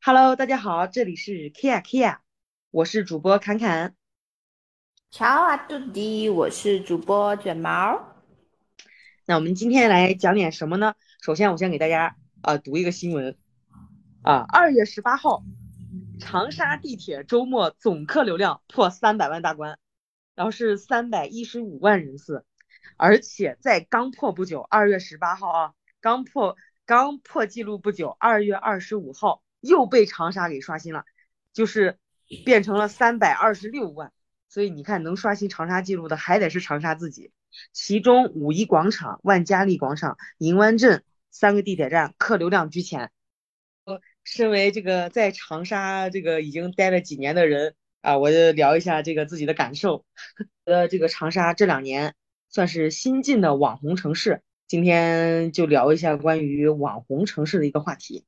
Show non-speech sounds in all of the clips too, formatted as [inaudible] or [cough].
Hello，大家好，这里是 Kia Kia，我是主播侃侃。乔啊，杜迪，我是主播卷毛。那我们今天来讲点什么呢？首先，我先给大家啊读一个新闻啊，二月十八号，长沙地铁周末总客流量破三百万大关，然后是三百一十五万人次，而且在刚破不久，二月十八号啊，刚破刚破纪录不久，二月二十五号。又被长沙给刷新了，就是变成了三百二十六万，所以你看能刷新长沙记录的还得是长沙自己。其中五一广场、万家丽广场、银湾镇三个地铁站客流量居前。我身为这个在长沙这个已经待了几年的人啊，我就聊一下这个自己的感受。呃，这个长沙这两年算是新晋的网红城市，今天就聊一下关于网红城市的一个话题。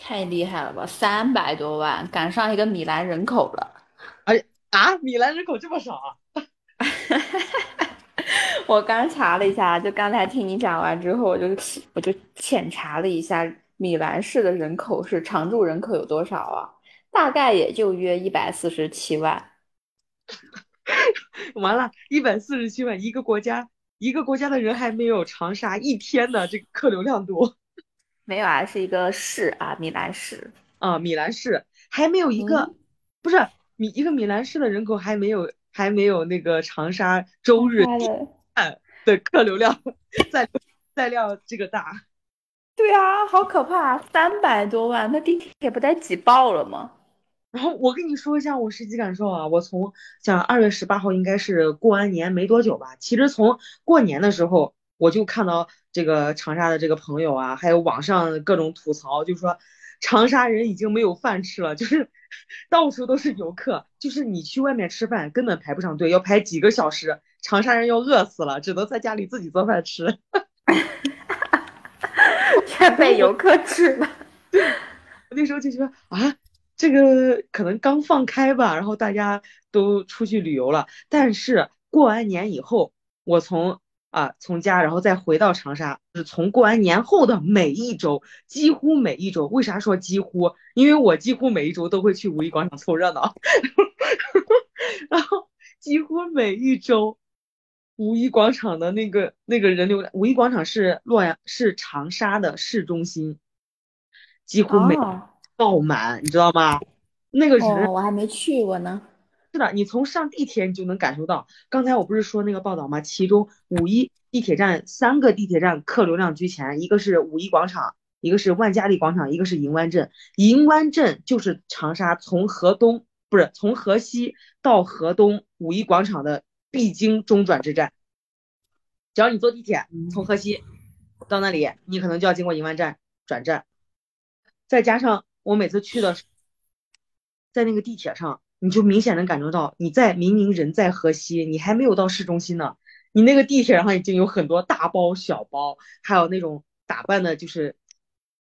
太厉害了吧！三百多万，赶上一个米兰人口了。哎啊，米兰人口这么少啊？[laughs] 我刚查了一下，就刚才听你讲完之后，我就我就浅查了一下米兰市的人口是常住人口有多少啊？大概也就约一百四十七万。[laughs] 完了，一百四十七万，一个国家一个国家的人还没有长沙一天的这个客流量多。没有啊，是一个市啊，米兰市啊，米兰市还没有一个，不是米一个米兰市的人口还没有还没有那个长沙周日 [laughs] 的客流量在在量这个大，对啊，好可怕，三百多万，那地铁不得挤爆了吗？然后我跟你说一下我实际感受啊，我从像二月十八号应该是过完年没多久吧，其实从过年的时候。我就看到这个长沙的这个朋友啊，还有网上各种吐槽，就说长沙人已经没有饭吃了，就是 [laughs] 到处都是游客，就是你去外面吃饭根本排不上队，要排几个小时，长沙人要饿死了，只能在家里自己做饭吃，全被游客吃了。[laughs] 我那时候就觉得啊，这个可能刚放开吧，然后大家都出去旅游了，但是过完年以后，我从。啊，从家然后再回到长沙，是从过完年后的每一周，几乎每一周。为啥说几乎？因为我几乎每一周都会去五一广场凑热闹，[laughs] 然后几乎每一周，五一广场的那个那个人流量，五一广场是洛阳是长沙的市中心，几乎每爆满，你知道吗？那个人我还没去过呢。是的，你从上地铁你就能感受到。刚才我不是说那个报道吗？其中五一地铁站三个地铁站客流量居前，一个是五一广场，一个是万家丽广场，一个是银湾镇。银湾镇就是长沙从河东不是从河西到河东五一广场的必经中转之站。只要你坐地铁从河西到那里，你可能就要经过银湾站转站。再加上我每次去的，在那个地铁上。你就明显能感受到，你在明明人在河西，你还没有到市中心呢，你那个地铁上已经有很多大包小包，还有那种打扮的，就是，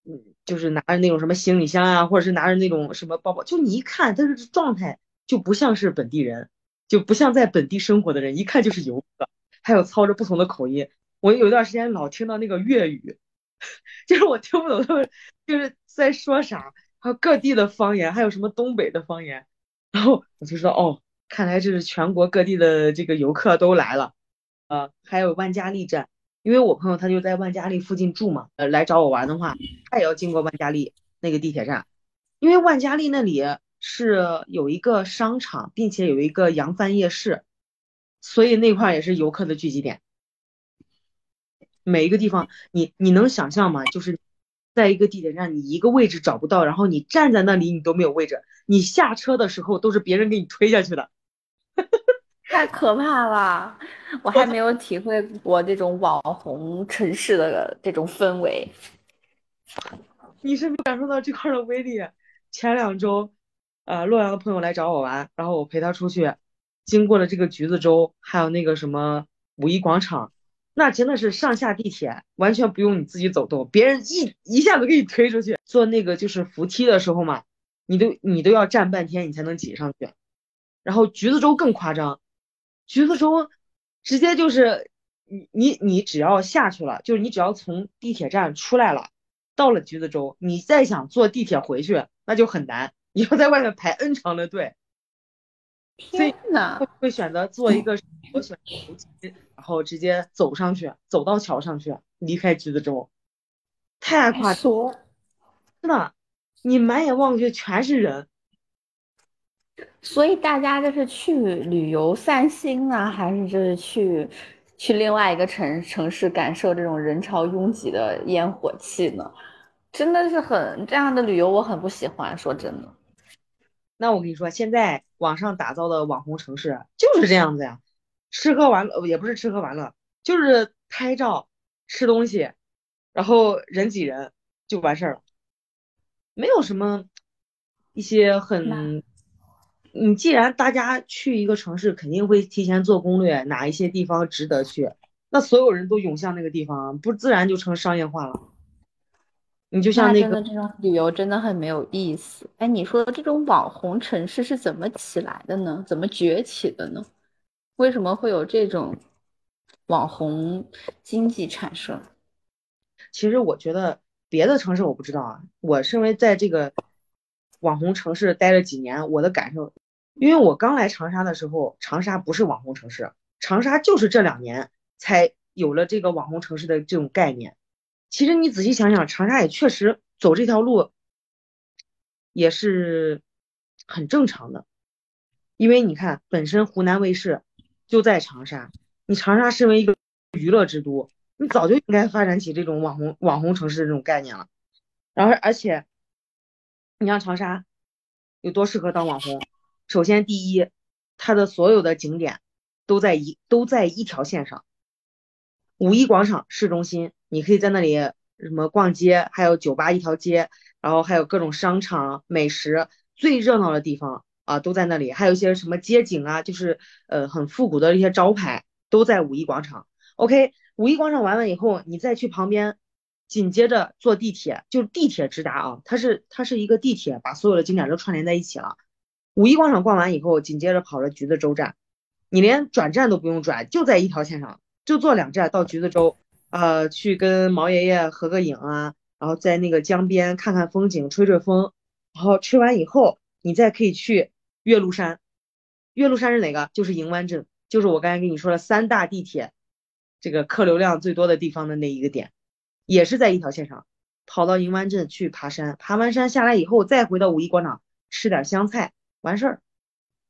嗯，就是拿着那种什么行李箱啊，或者是拿着那种什么包包，就你一看他这状态就不像是本地人，就不像在本地生活的人，一看就是游客，还有操着不同的口音。我有一段时间老听到那个粤语，[laughs] 就是我听不懂他们就是在说啥，还有各地的方言，还有什么东北的方言。然后我就说哦，看来这是全国各地的这个游客都来了，呃，还有万家丽站，因为我朋友他就在万家丽附近住嘛，呃，来找我玩的话，他也要经过万家丽那个地铁站，因为万家丽那里是有一个商场，并且有一个扬帆夜市，所以那块也是游客的聚集点。每一个地方，你你能想象吗？就是。在一个地铁站，你一个位置找不到，然后你站在那里，你都没有位置。你下车的时候都是别人给你推下去的，[laughs] 太可怕了！我还没有体会过这种网红城市的这种氛围。你是没有感受到这块的威力。前两周，呃，洛阳的朋友来找我玩，然后我陪他出去，经过了这个橘子洲，还有那个什么五一广场。那真的是上下地铁完全不用你自己走动，别人一一下子给你推出去。坐那个就是扶梯的时候嘛，你都你都要站半天你才能挤上去。然后橘子洲更夸张，橘子洲直接就是你你你只要下去了，就是你只要从地铁站出来了，到了橘子洲，你再想坐地铁回去，那就很难，你要在外面排 N 长的队。天呐，会会选择做一个我选择然后直接走上去，走到桥上去，离开橘子洲，太夸张，真的，你满眼望去全是人。所以大家这是去旅游散心啊，还是就是去去另外一个城城市感受这种人潮拥挤的烟火气呢？真的是很这样的旅游，我很不喜欢。说真的，那我跟你说，现在网上打造的网红城市就是这样子呀，吃喝玩乐也不是吃喝玩乐，就是拍照、吃东西，然后人挤人就完事儿了，没有什么一些很。你既然大家去一个城市，肯定会提前做攻略，哪一些地方值得去，那所有人都涌向那个地方，不自然就成商业化了。你就像那个这种旅游真的很没有意思。哎，你说这种网红城市是怎么起来的呢？怎么崛起的呢？为什么会有这种网红经济产生？其实我觉得别的城市我不知道啊。我身为在这个网红城市待了几年，我的感受，因为我刚来长沙的时候，长沙不是网红城市，长沙就是这两年才有了这个网红城市的这种概念。其实你仔细想想，长沙也确实走这条路也是很正常的，因为你看，本身湖南卫视就在长沙，你长沙身为一个娱乐之都，你早就应该发展起这种网红网红城市的这种概念了。然后，而且你像长沙有多适合当网红？首先，第一，它的所有的景点都在一都在一条线上，五一广场市中心。你可以在那里什么逛街，还有酒吧一条街，然后还有各种商场、美食，最热闹的地方啊都在那里。还有一些什么街景啊，就是呃很复古的一些招牌都在五一广场。OK，五一广场完了以后，你再去旁边，紧接着坐地铁，就地铁直达啊，它是它是一个地铁，把所有的景点都串联在一起了。五一广场逛完以后，紧接着跑了橘子洲站，你连转站都不用转，就在一条线上，就坐两站到橘子洲。呃，去跟毛爷爷合个影啊，然后在那个江边看看风景，吹吹风，然后吹完以后，你再可以去岳麓山。岳麓山是哪个？就是银湾镇，就是我刚才跟你说的三大地铁这个客流量最多的地方的那一个点，也是在一条线上。跑到银湾镇去爬山，爬完山下来以后，再回到五一广场吃点香菜，完事儿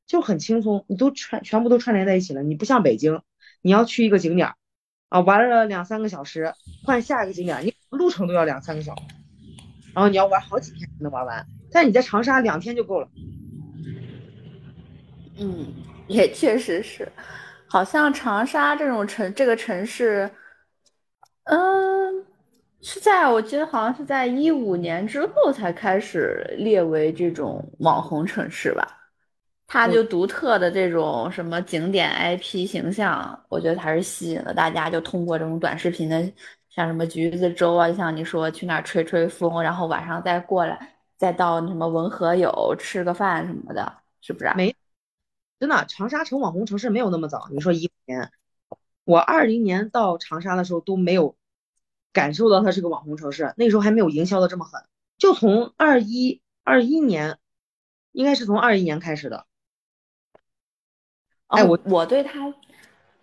就很轻松。你都串全部都串联在一起了，你不像北京，你要去一个景点儿。啊，玩了两三个小时，换下一个景点，你路程都要两三个小时，然后你要玩好几天才能玩完。但你在长沙两天就够了。嗯，也确实是，好像长沙这种城，这个城市，嗯，是在我记得好像是在一五年之后才开始列为这种网红城市吧。它就独特的这种什么景点 IP 形象，我觉得还是吸引了大家。就通过这种短视频的，像什么橘子洲啊，像你说去那儿吹吹风，然后晚上再过来，再到什么文和友吃个饭什么的，是不是？没，真的，长沙成网红城市没有那么早。你说一五年，我二零年到长沙的时候都没有感受到它是个网红城市，那时候还没有营销的这么狠。就从二一二一年，应该是从二一年开始的。哎，我我对他，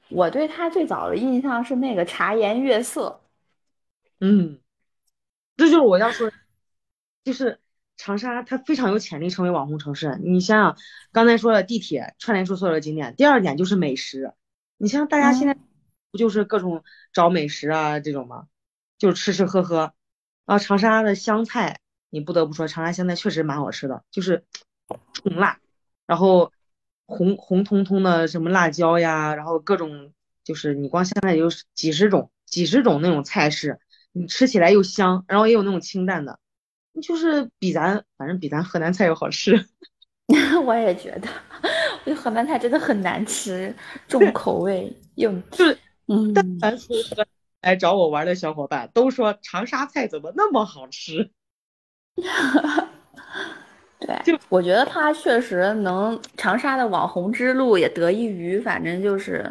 我对他最早的印象是那个茶颜悦色，嗯，这就是我要说，就是长沙它非常有潜力成为网红城市。你想想，刚才说了地铁串联出所有的景点，第二点就是美食。你像大家现在不就是各种找美食啊这种吗？就是吃吃喝喝。然后长沙的湘菜，你不得不说长沙湘菜确实蛮好吃的，就是 [tsk] 重辣，然后。红红彤彤的什么辣椒呀，然后各种就是你光现在有几十种几十种那种菜式，你吃起来又香，然后也有那种清淡的，就是比咱反正比咱河南菜要好吃。[laughs] 我也觉得，我觉得河南菜真的很难吃，重口味又就是嗯。但凡说来找我玩的小伙伴都说长沙菜怎么那么好吃。[laughs] 对，就我觉得他确实能长沙的网红之路也得益于，反正就是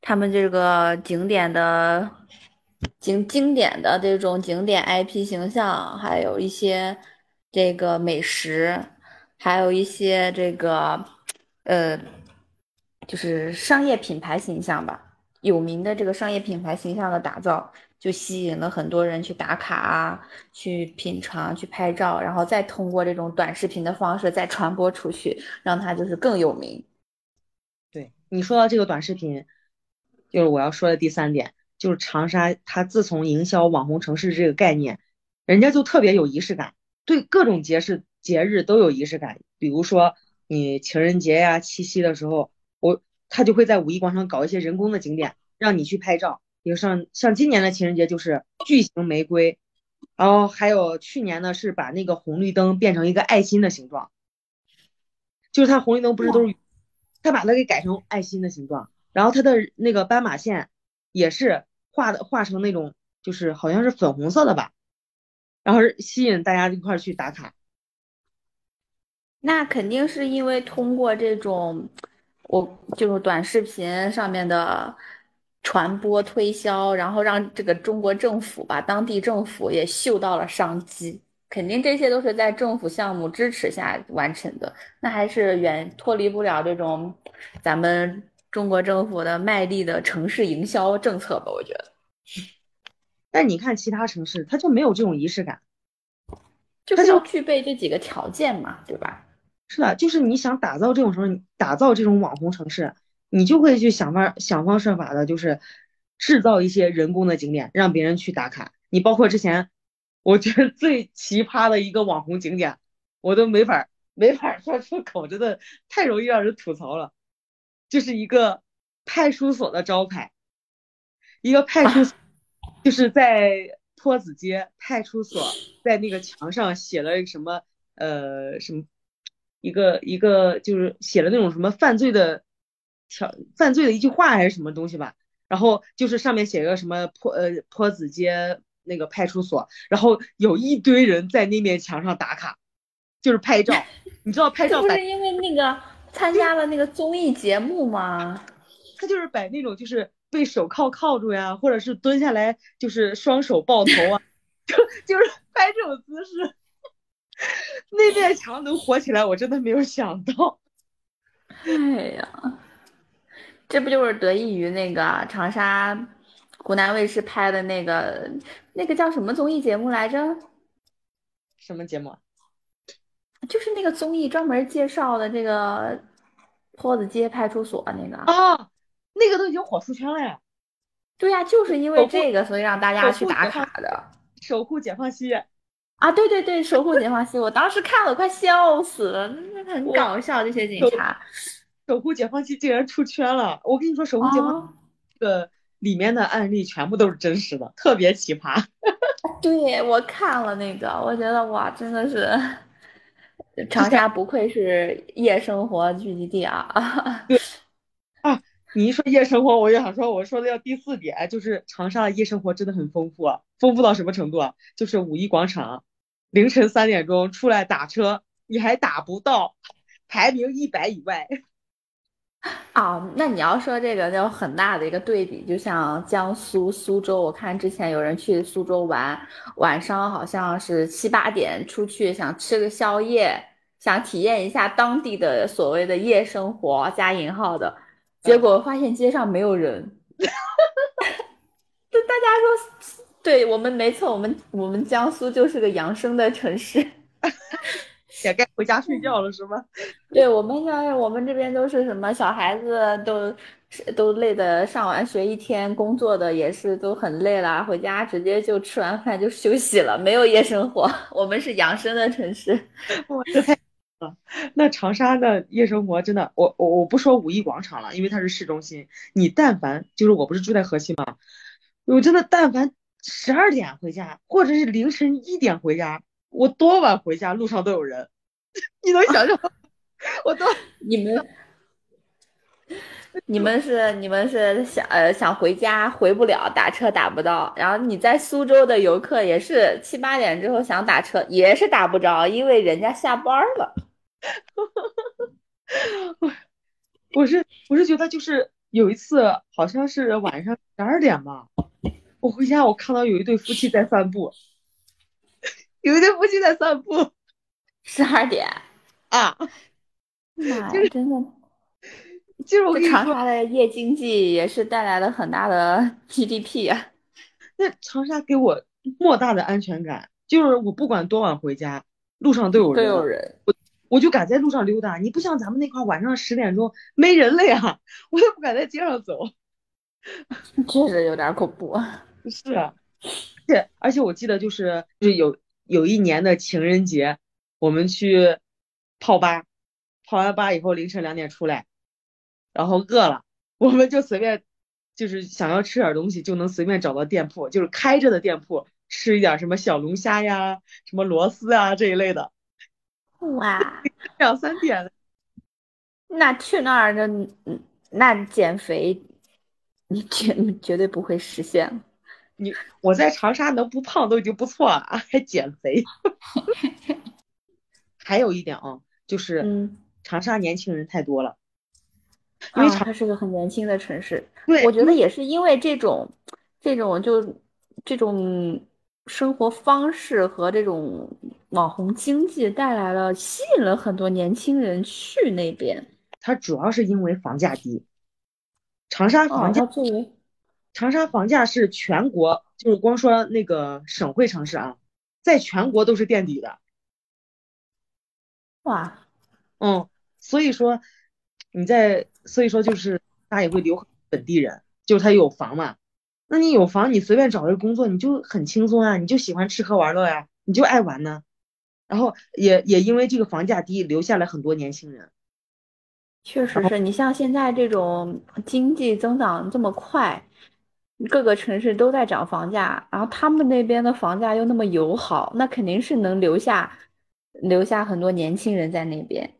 他们这个景点的经经典的这种景点 IP 形象，还有一些这个美食，还有一些这个呃，就是商业品牌形象吧，有名的这个商业品牌形象的打造，就吸引了很多人去打卡啊，去品尝、去拍照，然后再通过这种短视频的方式再传播出去，让它就是更有名。对你说到这个短视频，就是我要说的第三点。就是长沙，它自从营销网红城市这个概念，人家就特别有仪式感，对各种节日节日都有仪式感。比如说你情人节呀、七夕的时候，我他就会在五一广场搞一些人工的景点，让你去拍照。比如像像今年的情人节就是巨型玫瑰，然后还有去年呢是把那个红绿灯变成一个爱心的形状，就是它红绿灯不是都是，他把它给改成爱心的形状，然后它的那个斑马线。也是画的画成那种，就是好像是粉红色的吧，然后吸引大家一块去打卡。那肯定是因为通过这种，我就是短视频上面的传播推销，然后让这个中国政府吧，当地政府也嗅到了商机。肯定这些都是在政府项目支持下完成的，那还是远脱离不了这种咱们。中国政府的卖力的城市营销政策吧，我觉得。[laughs] 但你看其他城市，它就没有这种仪式感，就是要具备这几个条件嘛，对吧？是的，就是你想打造这种城市，打造这种网红城市，你就会去想法想方设法的，就是制造一些人工的景点，让别人去打卡。你包括之前，我觉得最奇葩的一个网红景点，我都没法没法说出口，真的太容易让人吐槽了。就是一个派出所的招牌，一个派出就是在坡子街派出所，在那个墙上写了什么呃什么一个一个就是写了那种什么犯罪的条犯罪的一句话还是什么东西吧，然后就是上面写个什么坡呃坡子街那个派出所，然后有一堆人在那面墙上打卡，就是拍照，[laughs] 你知道拍照不是因为那个。参加了那个综艺节目吗？[laughs] 他就是摆那种，就是被手铐铐住呀，或者是蹲下来，就是双手抱头啊，[laughs] 就就是拍这种姿势。那面墙能火起来，我真的没有想到。哎呀，这不就是得益于那个长沙湖南卫视拍的那个那个叫什么综艺节目来着？什么节目？就是那个综艺专门介绍的这个坡子街派出所那个啊，那个都已经火出圈了呀。对呀，就是因为这个，所以让大家去打卡的。守护解放西啊，对对对，守护解放西，我当时看了快笑死了，那很搞笑，这些警察。守护解放西竟然出圈了！我跟你说，守护解放这个里面的案例全部都是真实的，特别奇葩。[laughs] 对我看了那个，我觉得哇，真的是。长沙不愧是夜生活聚集地啊！对 [laughs] 啊，你一说夜生活，我就想说，我说的要第四点，就是长沙的夜生活真的很丰富，丰富到什么程度啊？就是五一广场凌晨三点钟出来打车，你还打不到，排名一百以外。啊，[laughs] 那你要说这个就很大的一个对比，就像江苏苏州，我看之前有人去苏州玩，晚上好像是七八点出去，想吃个宵夜，想体验一下当地的所谓的夜生活加引号的，结果发现街上没有人，[laughs] 就大家说，对我们没错，我们我们江苏就是个养生的城市。[laughs] 也该回家睡觉了，是吗？[laughs] 对我们像我们这边都是什么小孩子都都累的，上完学一天工作的也是都很累了，回家直接就吃完饭就休息了，没有夜生活。[laughs] 我们是养生的城市，哇，这太。那长沙的夜生活真的，我我我不说五一广场了，因为它是市中心。你但凡就是我不是住在河西吗？我真的但凡十二点回家，或者是凌晨一点回家。我多晚回家，路上都有人，[laughs] 你能想象？[laughs] 我都 [laughs] 你们，你们是你们是想呃想回家回不了，打车打不到。然后你在苏州的游客也是七八点之后想打车，也是打不着，因为人家下班了。我我是我是觉得就是有一次好像是晚上十二点吧，我回家我看到有一对夫妻在散步。有一对夫妻在散步，十二点啊！妈呀，真的，就是我跟你说，长沙的夜经济也是带来了很大的 GDP 啊。那长沙给我莫大的安全感，就是我不管多晚回家，路上都有人都人，有人，我我就敢在路上溜达。你不像咱们那块晚上十点钟没人了呀，我也不敢在街上走。确实有点恐怖。[laughs] 是，而且而且我记得就是就是有有一年的情人节，我们去泡吧，泡完吧以后凌晨两点出来，然后饿了，我们就随便就是想要吃点东西，就能随便找到店铺，就是开着的店铺，吃一点什么小龙虾呀、什么螺丝啊这一类的。哇，两三点，[laughs] 那去那儿的，嗯那减肥，你绝绝对不会实现。你我在长沙能不胖都已经不错了，[laughs] 还减肥。还有一点啊，就是嗯，长沙年轻人太多了，因为啊，长它是个很年轻的城市。对我觉得也是因为这种，这种就这种生活方式和这种网红经济带来了，吸引了很多年轻人去那边。它主要是因为房价低。长沙哦，房价，它作为长沙房价是全国，就是光说那个省会城市啊，在全国都是垫底的。哇，嗯，所以说你在，所以说就是他也会留本地人，就是他有房嘛。那你有房，你随便找一个工作，你就很轻松啊，你就喜欢吃喝玩乐呀，你就爱玩呢。然后也也因为这个房价低，留下来很多年轻人。确实是你像现在这种经济增长这么快，各个城市都在涨房价，然后他们那边的房价又那么友好，那肯定是能留下留下很多年轻人在那边。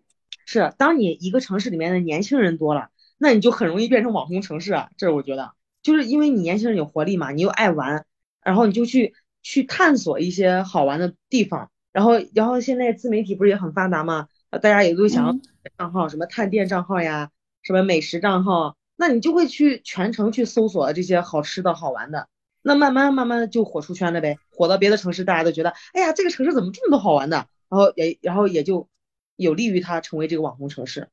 是，当你一个城市里面的年轻人多了，那你就很容易变成网红城市啊。这是我觉得，就是因为你年轻人有活力嘛，你又爱玩，然后你就去去探索一些好玩的地方。然后，然后现在自媒体不是也很发达嘛？啊，大家也都想账号，什么探店账号呀，什么美食账号，那你就会去全程去搜索这些好吃的好玩的，那慢慢慢慢就火出圈了呗，火到别的城市，大家都觉得，哎呀，这个城市怎么这么多好玩的，然后也然后也就有利于它成为这个网红城市。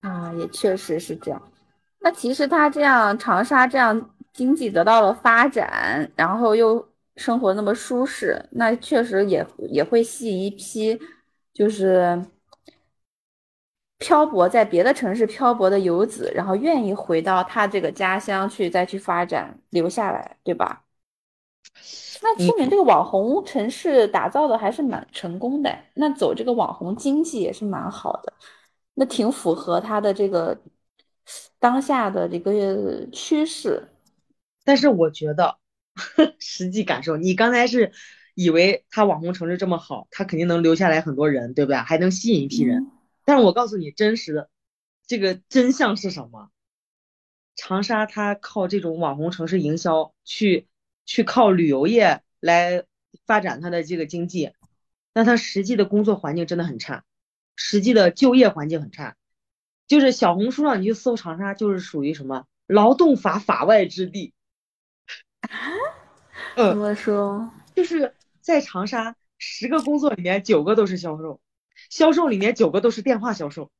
啊，也确实是这样。那其实他这样长沙这样经济得到了发展，然后又生活那么舒适，那确实也也会吸引一批就是漂泊在别的城市漂泊的游子，然后愿意回到他这个家乡去再去发展，留下来，对吧？那说明这个网红城市打造的还是蛮成功的，那走这个网红经济也是蛮好的，那挺符合他的这个当下的这个趋势。但是我觉得 [laughs] 实际感受，你刚才是以为他网红城市这么好，他肯定能留下来很多人，对不对？还能吸引一批人。嗯，但是我告诉你，真实的这个真相是什么？长沙它靠这种网红城市营销去去靠旅游业来发展它的这个经济，但它实际的工作环境真的很差，实际的就业环境很差。就是小红书上你去搜长沙，就是属于什么劳动法法外之地。怎嗯，么说？就是在长沙，十个工作里面九个都是销售，销售里面九个都是电话销售。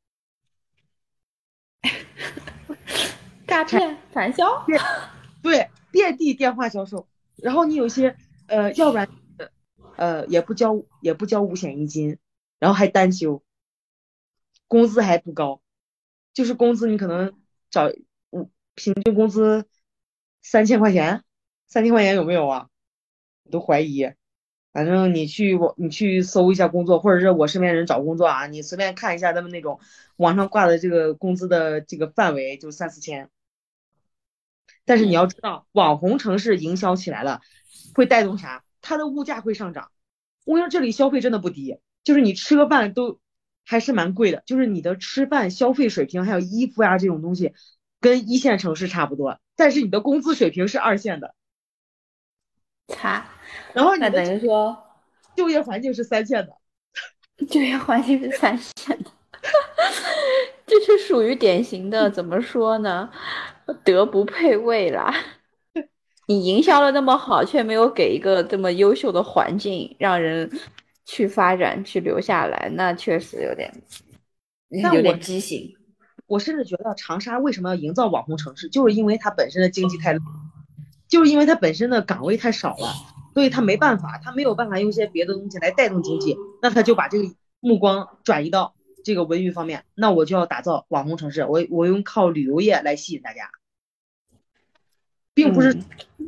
[laughs] 诈骗、传销？遍对，遍地电话销售。然后你有些呃，要不然呃也不交也不交五险一金，然后还单休，工资还不高，就是工资你可能找五平均工资三千块钱，三千块钱有没有啊？我都怀疑。反正你去网你去搜一下工作，或者是我身边人找工作啊，你随便看一下他们那种网上挂的这个工资的这个范围，就三四千。但是你要知道，网红城市营销起来了，会带动啥？它的物价会上涨。我跟你说，这里消费真的不低，就是你吃个饭都还是蛮贵的，就是你的吃饭消费水平还有衣服呀、这种东西，跟一线城市差不多，但是你的工资水平是二线的，擦，然后你那等于说就业环境是三线的。[laughs] 就业环境是三线的，[laughs] 这是属于典型的怎么说呢？德不配位啦。[laughs] 你营销的那么好，却没有给一个这么优秀的环境，让人去发展去留下来，那确实有点有点畸形。我甚至觉得长沙为什么要营造网红城市，就是因为它本身的经济太，就是因为它本身的岗位太少了，所以他没办法，他没有办法用一些别的东西来带动经济，那他就把这个目光转移到这个文娱方面，那我就要打造网红城市，我我用靠旅游业来吸引大家，并不是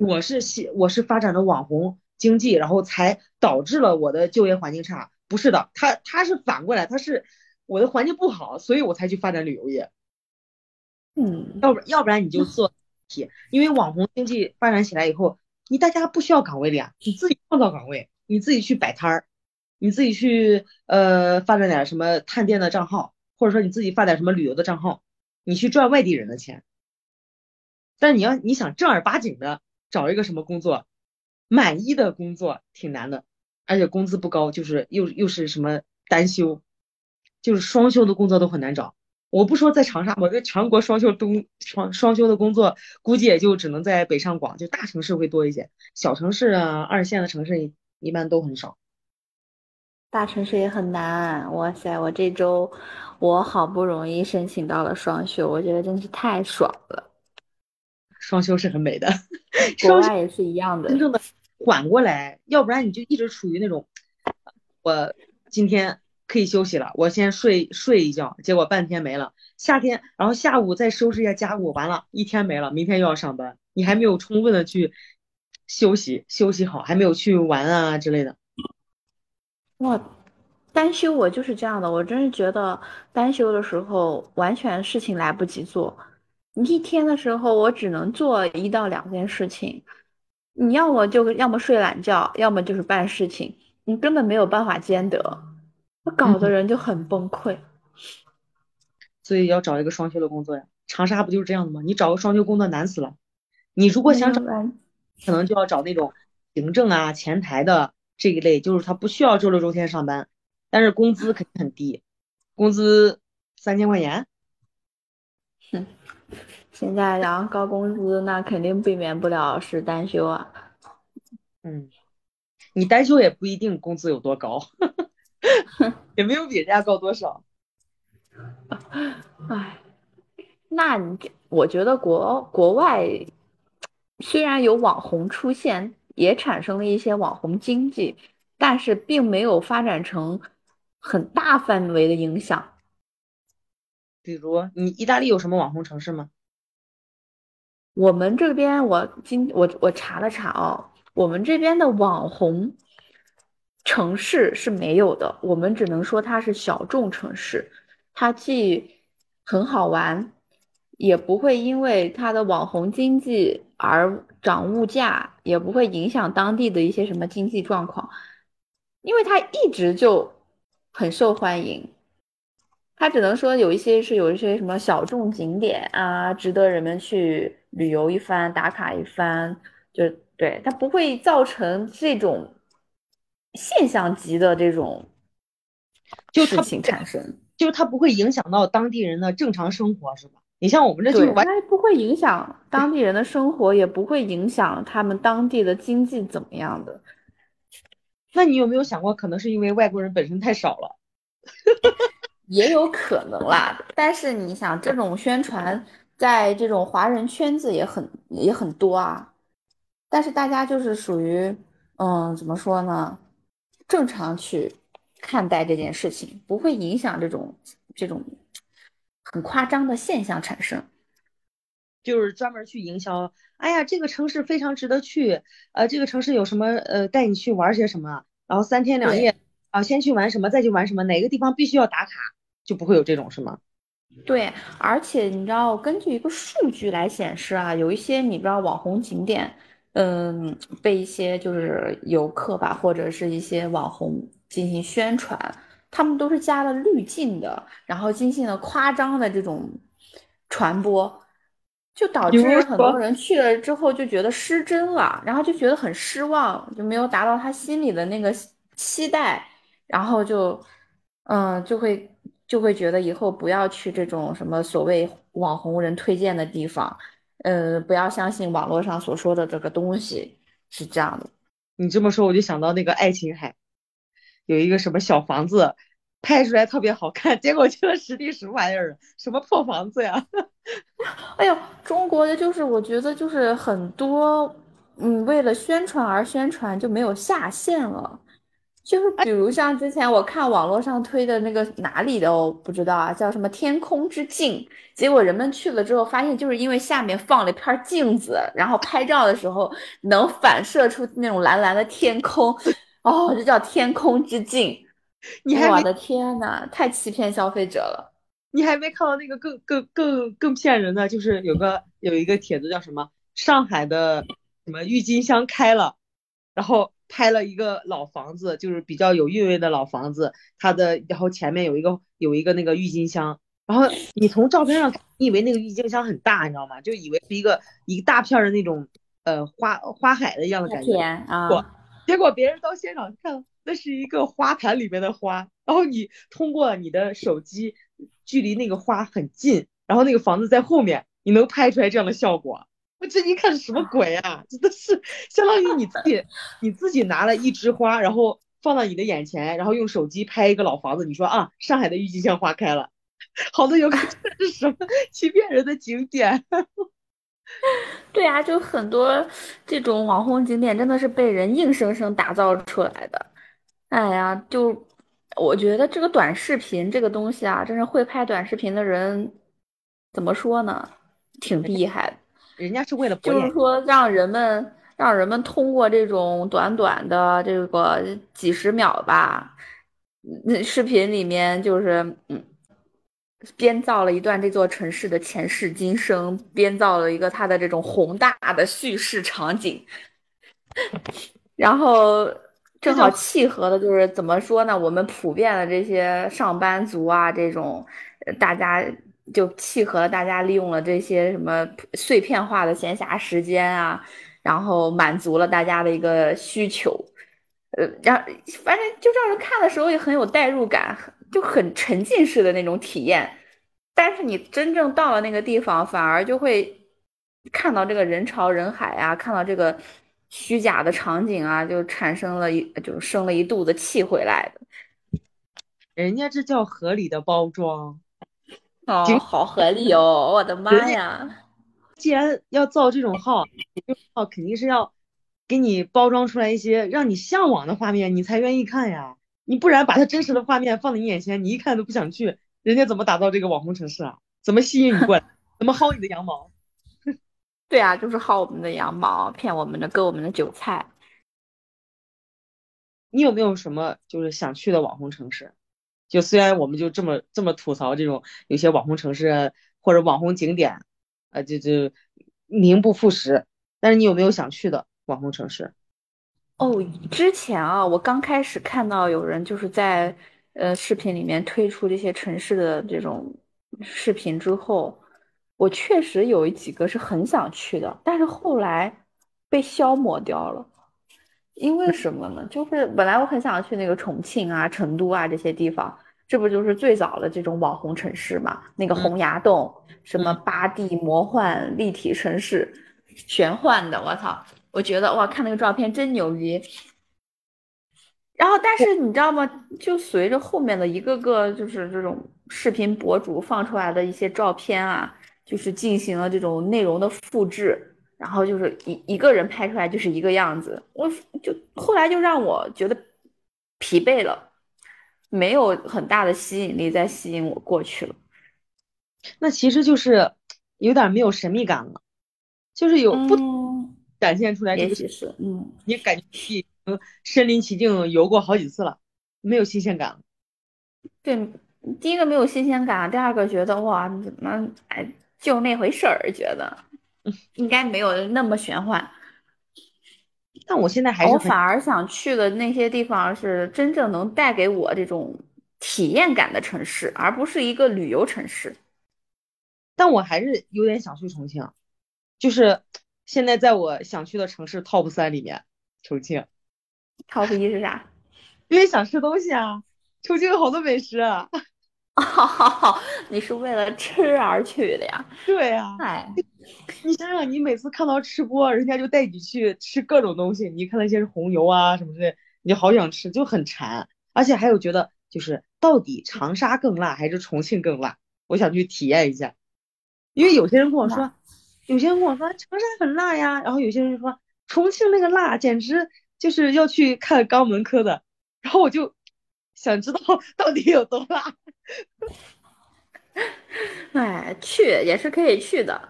我是吸我是发展的网红经济，然后才导致了我的就业环境差，不是的，他他是反过来，他是。我的环境不好，所以我才去发展旅游业。嗯，要不要不然你就做题，[laughs] 因为网红经济发展起来以后，你大家不需要岗位的呀，你自己创造岗位，你自己去摆摊儿，你自己去呃发展点什么探店的账号，或者说你自己发点什么旅游的账号，你去赚外地人的钱。但是你要你想正儿八经的找一个什么工作，满意的工作挺难的，而且工资不高，就是又又是什么单休。就是双休的工作都很难找，我不说在长沙，我在全国双休东双双休的工作，估计也就只能在北上广，就大城市会多一些，小城市啊，二线的城市一般都很少。大城市也很难，哇塞！我这周我好不容易申请到了双休，我觉得真是太爽了。双休是很美的，国外也是一样的。真正的缓过来，要不然你就一直处于那种，我今天。可以休息了，我先睡睡一觉，结果半天没了。夏天，然后下午再收拾一下家务，完了，一天没了，明天又要上班，你还没有充分的去休息休息好，还没有去玩啊之类的。哇，单休我就是这样的，我真是觉得单休的时候完全事情来不及做，你一天的时候我只能做一到两件事情，你要么就要么睡懒觉，要么就是办事情，你根本没有办法兼得。搞的人就很崩溃，所以要找一个双休的工作呀。长沙不就是这样的吗？你找个双休工作难死了。你如果想找，可能就要找那种行政啊、前台的这一类，就是他不需要周六周天上班，但是工资肯定很低，工资三千块钱。哼，现在然后高工资，那肯定避免不了是单休啊。嗯，你单休也不一定工资有多高。[laughs] [laughs] 也没有比人家高多少，哎，那你我觉得国国外虽然有网红出现，也产生了一些网红经济，但是并没有发展成很大范围的影响。比如，你意大利有什么网红城市吗？我们这边，我今我我查了查哦，我们这边的网红。城市是没有的，我们只能说它是小众城市，它既很好玩，也不会因为它的网红经济而涨物价，也不会影响当地的一些什么经济状况，因为它一直就很受欢迎。它只能说有一些是有一些什么小众景点啊，值得人们去旅游一番、打卡一番，就对它不会造成这种。现象级的这种就事情产生，就是它不会影响到当地人的正常生活，是吧？你像我们这就完，全不会影响当地人的生活，也不会影响他们当地的经济怎么样的。那你有没有想过，可能是因为外国人本身太少了？也有可能啦。但是你想，这种宣传在这种华人圈子也很也很多啊。但是大家就是属于，嗯，怎么说呢？正常去看待这件事情，不会影响这种这种很夸张的现象产生。就是专门去营销，哎呀，这个城市非常值得去，呃，这个城市有什么，呃，带你去玩些什么，然后三天两夜啊，先去玩什么，再去玩什么，哪个地方必须要打卡，就不会有这种是吗？对，而且你知道，根据一个数据来显示啊，有一些你知道网红景点。嗯，被一些就是游客吧，或者是一些网红进行宣传，他们都是加了滤镜的，然后进行了夸张的这种传播，就导致很多人去了之后就觉得失真了，然后就觉得很失望，就没有达到他心里的那个期待，然后就嗯就会就会觉得以后不要去这种什么所谓网红人推荐的地方。呃，不要相信网络上所说的这个东西是这样的。你这么说，我就想到那个爱琴海，有一个什么小房子，拍出来特别好看，结果去了实地什么玩意儿？什么破房子呀？[laughs] 哎呦，中国的就是我觉得就是很多，嗯，为了宣传而宣传，就没有下限了。就是比如像之前我看网络上推的那个哪里的我不知道啊，叫什么天空之镜，结果人们去了之后发现，就是因为下面放了一片镜子，然后拍照的时候能反射出那种蓝蓝的天空，哦，这叫天空之镜。[laughs] 你还我的天呐，太欺骗消费者了！[laughs] 你还没看到那个更更更更骗人的，就是有个有一个帖子叫什么上海的什么郁金香开了，然后。拍了一个老房子，就是比较有韵味的老房子，它的然后前面有一个有一个那个郁金香，然后你从照片上你以为那个郁金香很大，你知道吗？就以为是一个一大片的那种呃花花海的一样的感觉啊，结果别人到现场看，那是一个花坛里面的花，然后你通过你的手机距离那个花很近，然后那个房子在后面，你能拍出来这样的效果。这一看是什么鬼啊？真的是相当于你自己，你自己拿了一枝花，然后放到你的眼前，然后用手机拍一个老房子。你说啊，上海的郁金香花开了，[laughs] 好多游客这是什么欺骗人的景点？[laughs] 对啊，就很多这种网红景点真的是被人硬生生打造出来的。哎呀，就我觉得这个短视频这个东西啊，真是会拍短视频的人，怎么说呢？挺厉害的。人家是为了就是说让人们让人们通过这种短短的这个几十秒吧，那视频里面就是嗯，编造了一段这座城市的前世今生，编造了一个它的这种宏大的叙事场景，[laughs] 然后正好契合的就是怎么说呢？我们普遍的这些上班族啊，这种大家。就契合了大家利用了这些什么碎片化的闲暇时间啊，然后满足了大家的一个需求，呃，让反正就让人看的时候也很有代入感，就很沉浸式的那种体验。但是你真正到了那个地方，反而就会看到这个人潮人海啊，看到这个虚假的场景啊，就产生了一就生了一肚子气回来的。人家这叫合理的包装。哦，好合理哦！我的妈呀！既然要造这种号，这种号肯定是要给你包装出来一些让你向往的画面，你才愿意看呀。你不然把它真实的画面放在你眼前，你一看都不想去。人家怎么打造这个网红城市啊？怎么吸引你过来？怎么薅你的羊毛？[laughs] 对啊，就是薅我们的羊毛，骗我们的，割我们的韭菜。你有没有什么就是想去的网红城市？就虽然我们就这么这么吐槽这种有些网红城市或者网红景点，啊，就就名不副实，但是你有没有想去的网红城市？哦，之前啊，我刚开始看到有人就是在呃视频里面推出这些城市的这种视频之后，我确实有几个是很想去的，但是后来被消磨掉了。因为什么呢？就是本来我很想去那个重庆啊、成都啊这些地方，这不就是最早的这种网红城市嘛？那个洪崖洞，什么八 D 魔幻立体城市，玄幻的，我操！我觉得哇，看那个照片真牛逼。然后，但是你知道吗？就随着后面的一个个就是这种视频博主放出来的一些照片啊，就是进行了这种内容的复制。然后就是一一个人拍出来就是一个样子，我就后来就让我觉得疲惫了，没有很大的吸引力再吸引我过去了。那其实就是有点没有神秘感了，就是有不展现出来这个，是嗯，你感觉比身临其境游过好几次了，没有新鲜感。对，第一个没有新鲜感，第二个觉得哇，怎么哎就那回事儿，觉得。[laughs] 应该没有那么玄幻，但我现在还是我反而想去的那些地方是真正能带给我这种体验感的城市，而不是一个旅游城市。但我还是有点想去重庆，就是现在在我想去的城市 top 三里面，重庆 top 一是啥？[laughs] 因为想吃东西啊，重庆有好多美食。[laughs] 哦，[laughs] 你是为了吃而去的呀？对呀。哎，你想想，你每次看到吃播，人家就带你去吃各种东西，你看那些是红油啊什么之类，你就好想吃，就很馋。而且还有觉得就是到底长沙更辣还是重庆更辣？我想去体验一下，因为有些人跟我说，有些人跟我说长沙很辣呀，然后有些人说重庆那个辣简直就是要去看肛门科的，然后我就想知道 [laughs] 到底有多辣。[laughs] 哎，去也是可以去的，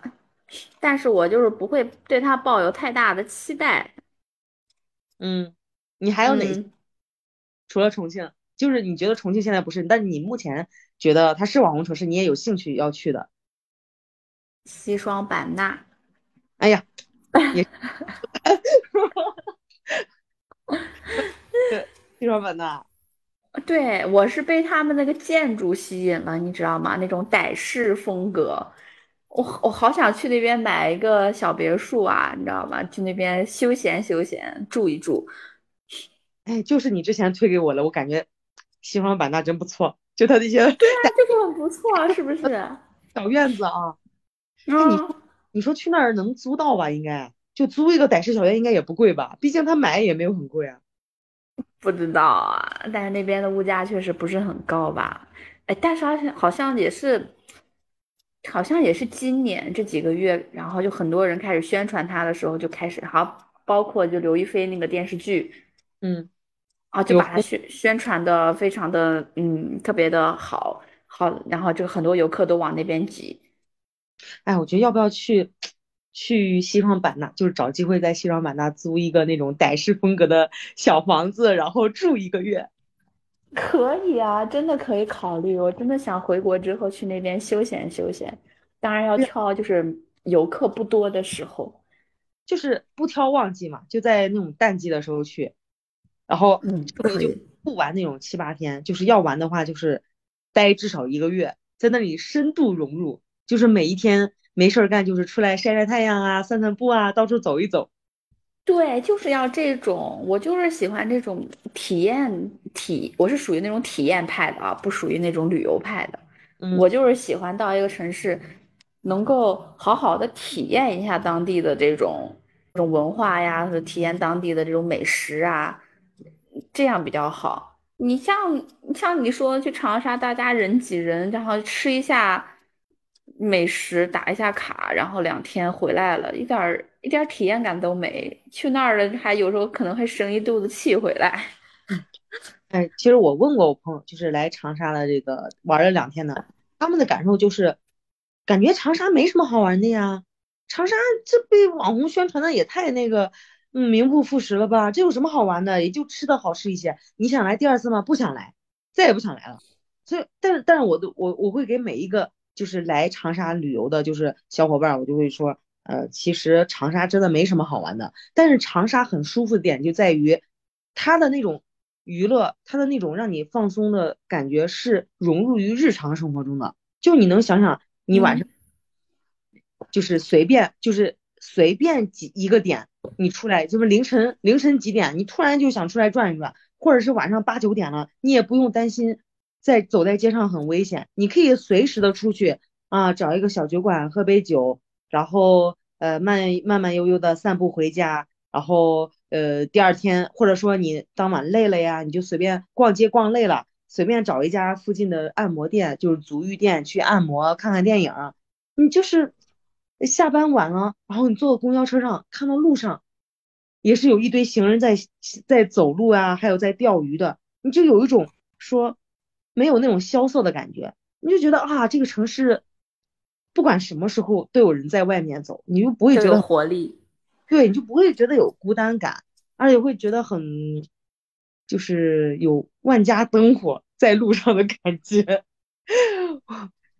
但是我就是不会对他抱有太大的期待。嗯，你还有哪？除了重庆，就是你觉得重庆现在不是，但是你目前觉得它是网红城市，你也有兴趣要去的。西双版纳。哎呀，[laughs] 也，对，西双版纳。对，我是被他们那个建筑吸引了，你知道吗？那种傣式风格，我我好想去那边买一个小别墅啊，你知道吗？去那边休闲休闲，住一住。哎，就是你之前推给我的，我感觉西双版纳真不错，就它那些，对啊，这个很不错，是不是？[laughs] 小院子啊，那你你说去那儿能租到吧？应该就租一个傣式小院，应该也不贵吧？毕竟他买也没有很贵啊。不知道啊，但是那边的物价确实不是很高吧？哎，但是好像好像也是，好像也是今年这几个月，然后就很多人开始宣传它的时候就开始，好，包括就刘亦菲那个电视剧，嗯，啊，就把它宣宣传的非常的，嗯，特别的好，好，然后就很多游客都往那边挤。哎，我觉得要不要去？去西双版纳，就是找机会在西双版纳租一个那种傣式风格的小房子，然后住一个月。可以啊，真的可以考虑。我真的想回国之后去那边休闲休闲，当然要挑就是游客不多的时候，就是不挑旺季嘛，就在那种淡季的时候去。然后嗯，可以就不玩那种七八天，就是要玩的话就是待至少一个月，在那里深度融入，就是每一天。没事儿干，就是出来晒晒太阳啊，散散步啊，到处走一走。对，就是要这种，我就是喜欢这种体验体，我是属于那种体验派的啊，不属于那种旅游派的。嗯，我就是喜欢到一个城市，能够好好的体验一下当地的这种这种文化呀，和体验当地的这种美食啊，这样比较好。你像像你说去长沙，大家人挤人，然后吃一下。美食打一下卡，然后两天回来了，一点儿一点体验感都没。去那儿了，还有时候可能会生一肚子气回来。[laughs] 哎，其实我问过我朋友，就是来长沙的这个玩了两天的，他们的感受就是，感觉长沙没什么好玩的呀。长沙这被网红宣传的也太那个，名不副实了吧？这有什么好玩的？也就吃的好吃一些。你想来第二次吗？不想来，再也不想来了。所以，但是但是我都我我会给每一个。就是来长沙旅游的，就是小伙伴，我就会说，呃，其实长沙真的没什么好玩的，但是长沙很舒服的点就在于，它的那种娱乐，它的那种让你放松的感觉是融入于日常生活中的。就你能想想，你晚上就是随便就是随便几一个点，你出来就是凌晨凌晨几点，你突然就想出来转一转，或者是晚上八九点了，你也不用担心。在走在街上很危险，你可以随时的出去啊，找一个小酒馆喝杯酒，然后呃慢慢慢悠悠的散步回家，然后呃第二天或者说你当晚累了呀，你就随便逛街逛累了，随便找一家附近的按摩店，就是足浴店去按摩，看看电影。你就是下班晚了，然后你坐公交车上看到路上也是有一堆行人在在走路啊，还有在钓鱼的，你就有一种说。没有那种萧瑟的感觉，你就觉得啊，这个城市不管什么时候都有人在外面走，你就不会觉得活力，对，你就不会觉得有孤单感，而且会觉得很就是有万家灯火在路上的感觉。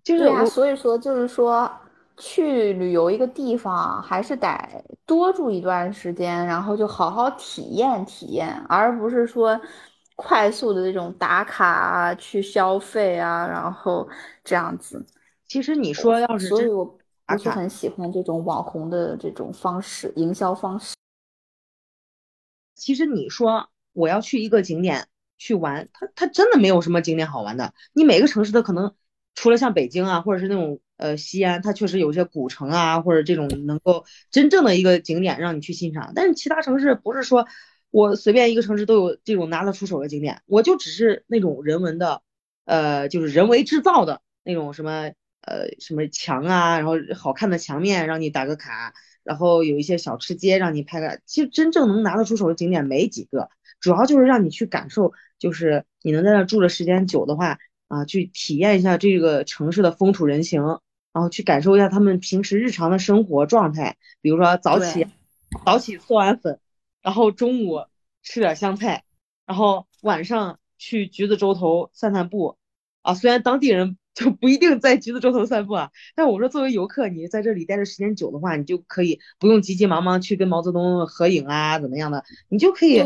就是啊，所以说就是说去旅游一个地方，还是得多住一段时间，然后就好好体验体验，而不是说。快速的这种打卡啊，去消费啊，然后这样子。其实你说要是，所以我不是很喜欢这种网红的这种方式，营销方式。其实你说我要去一个景点去玩，它它真的没有什么景点好玩的。你每个城市的可能，除了像北京啊，或者是那种呃西安，它确实有些古城啊，或者这种能够真正的一个景点让你去欣赏。但是其他城市不是说。我随便一个城市都有这种拿得出手的景点，我就只是那种人文的，呃，就是人为制造的那种什么呃什么墙啊，然后好看的墙面让你打个卡，然后有一些小吃街让你拍个，其实真正能拿得出手的景点没几个，主要就是让你去感受，就是你能在那住的时间久的话啊，去体验一下这个城市的风土人情，然后去感受一下他们平时日常的生活状态，比如说早起。早起做完粉，然后中午吃点香菜，然后晚上去橘子洲头散散步啊。虽然当地人就不一定在橘子洲头散步啊，但我说作为游客，你在这里待的时间久的话，你就可以不用急急忙忙去跟毛泽东合影啊，怎么样的，你就可以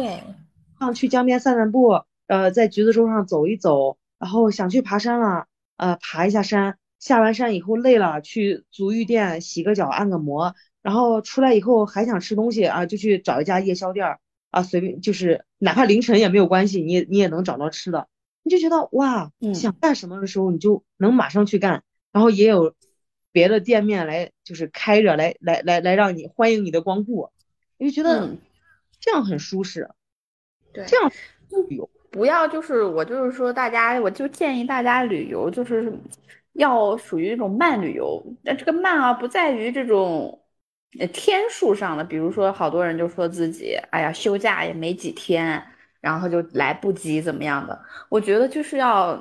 上去江边散散步，呃，在橘子洲上走一走，然后想去爬山了，呃，爬一下山，下完山以后累了，去足浴店洗个脚，按个摩。然后出来以后还想吃东西啊，就去找一家夜宵店儿啊，随便就是哪怕凌晨也没有关系，你也你也能找到吃的，你就觉得哇，想干什么的时候你就能马上去干，然后也有别的店面来就是开着来来来来让你欢迎你的光顾，你就觉得这样很舒适，对，这样旅游不要就是我就是说大家我就建议大家旅游就是要属于一种慢旅游，但这个慢啊不在于这种。呃，天数上的，比如说，好多人就说自己，哎呀，休假也没几天，然后就来不及怎么样的。我觉得就是要，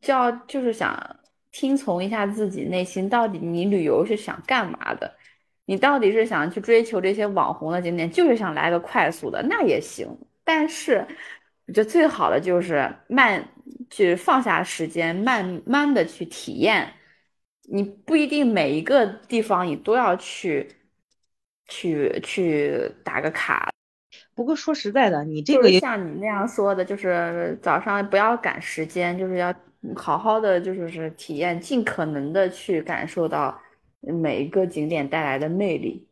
就要就是想听从一下自己内心，到底你旅游是想干嘛的？你到底是想去追求这些网红的景点，就是想来个快速的，那也行。但是，我觉得最好的就是慢，去放下时间，慢慢的去体验。你不一定每一个地方你都要去。去去打个卡，不过说实在的，你这个像你那样说的，就是早上不要赶时间，就是要好好的，就是是体验，尽可能的去感受到每一个景点带来的魅力。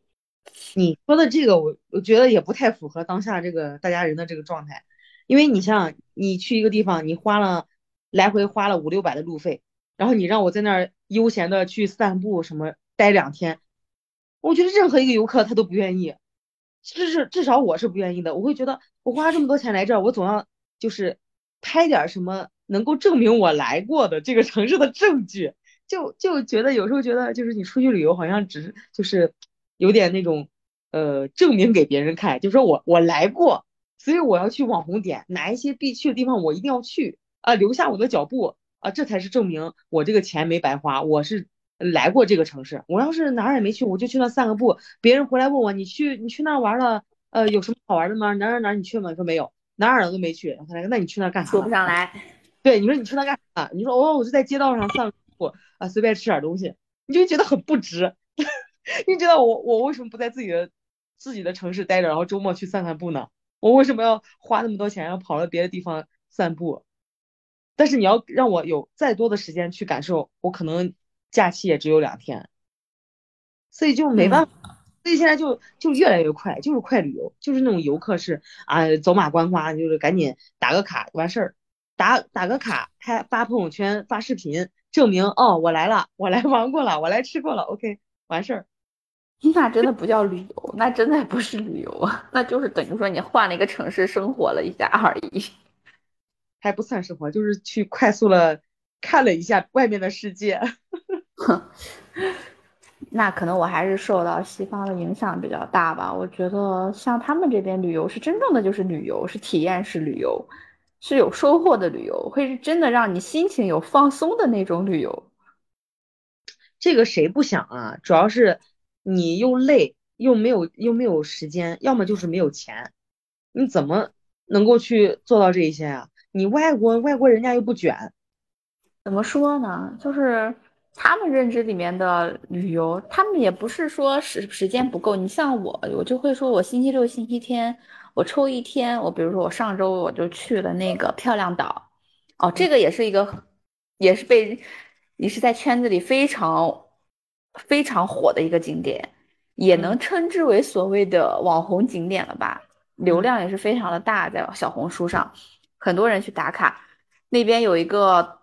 你说的这个，我我觉得也不太符合当下这个大家人的这个状态，因为你像你去一个地方，你花了来回花了五六百的路费，然后你让我在那儿悠闲的去散步，什么待两天。我觉得任何一个游客他都不愿意，至是至少我是不愿意的。我会觉得我花这么多钱来这儿，我总要就是拍点什么能够证明我来过的这个城市的证据。就就觉得有时候觉得就是你出去旅游好像只是就是有点那种呃证明给别人看，就说我我来过，所以我要去网红点哪一些必去的地方我一定要去啊，留下我的脚步啊，这才是证明我这个钱没白花，我是。来过这个城市，我要是哪儿也没去，我就去那散个步。别人回来问我，你去你去那儿玩了，呃，有什么好玩的吗？哪哪哪你去吗？你说没有，哪儿都没去。他来，那你去那干啥？说不上来。对，你说你去那干啥？你说哦，我就在街道上散步啊，随便吃点东西，你就觉得很不值。[laughs] 你知道我我为什么不在自己的自己的城市待着，然后周末去散散步呢？我为什么要花那么多钱，要跑到别的地方散步？但是你要让我有再多的时间去感受，我可能。假期也只有两天，所以就没办法，所以现在就就越来越快，就是快旅游，就是那种游客是啊走马观花，就是赶紧打个卡完事儿，打打个卡拍发朋友圈发视频证明哦我来了，我来玩过了，我来吃过了，OK 完事儿。[laughs] 那真的不叫旅游，那真的不是旅游啊，那就是等于说你换了一个城市生活了一下而已，还不算生活，就是去快速了看了一下外面的世界。哼，[laughs] 那可能我还是受到西方的影响比较大吧。我觉得像他们这边旅游是真正的就是旅游，是体验式旅游，是有收获的旅游，会是真的让你心情有放松的那种旅游。这个谁不想啊？主要是你又累又没有又没有时间，要么就是没有钱，你怎么能够去做到这一些啊？你外国外国人家又不卷，怎么说呢？就是。他们认知里面的旅游，他们也不是说时时间不够。你像我，我就会说，我星期六、星期天，我抽一天。我比如说，我上周我就去了那个漂亮岛，哦，这个也是一个，也是被也是在圈子里非常非常火的一个景点，也能称之为所谓的网红景点了吧？流量也是非常的大，在小红书上，很多人去打卡。那边有一个。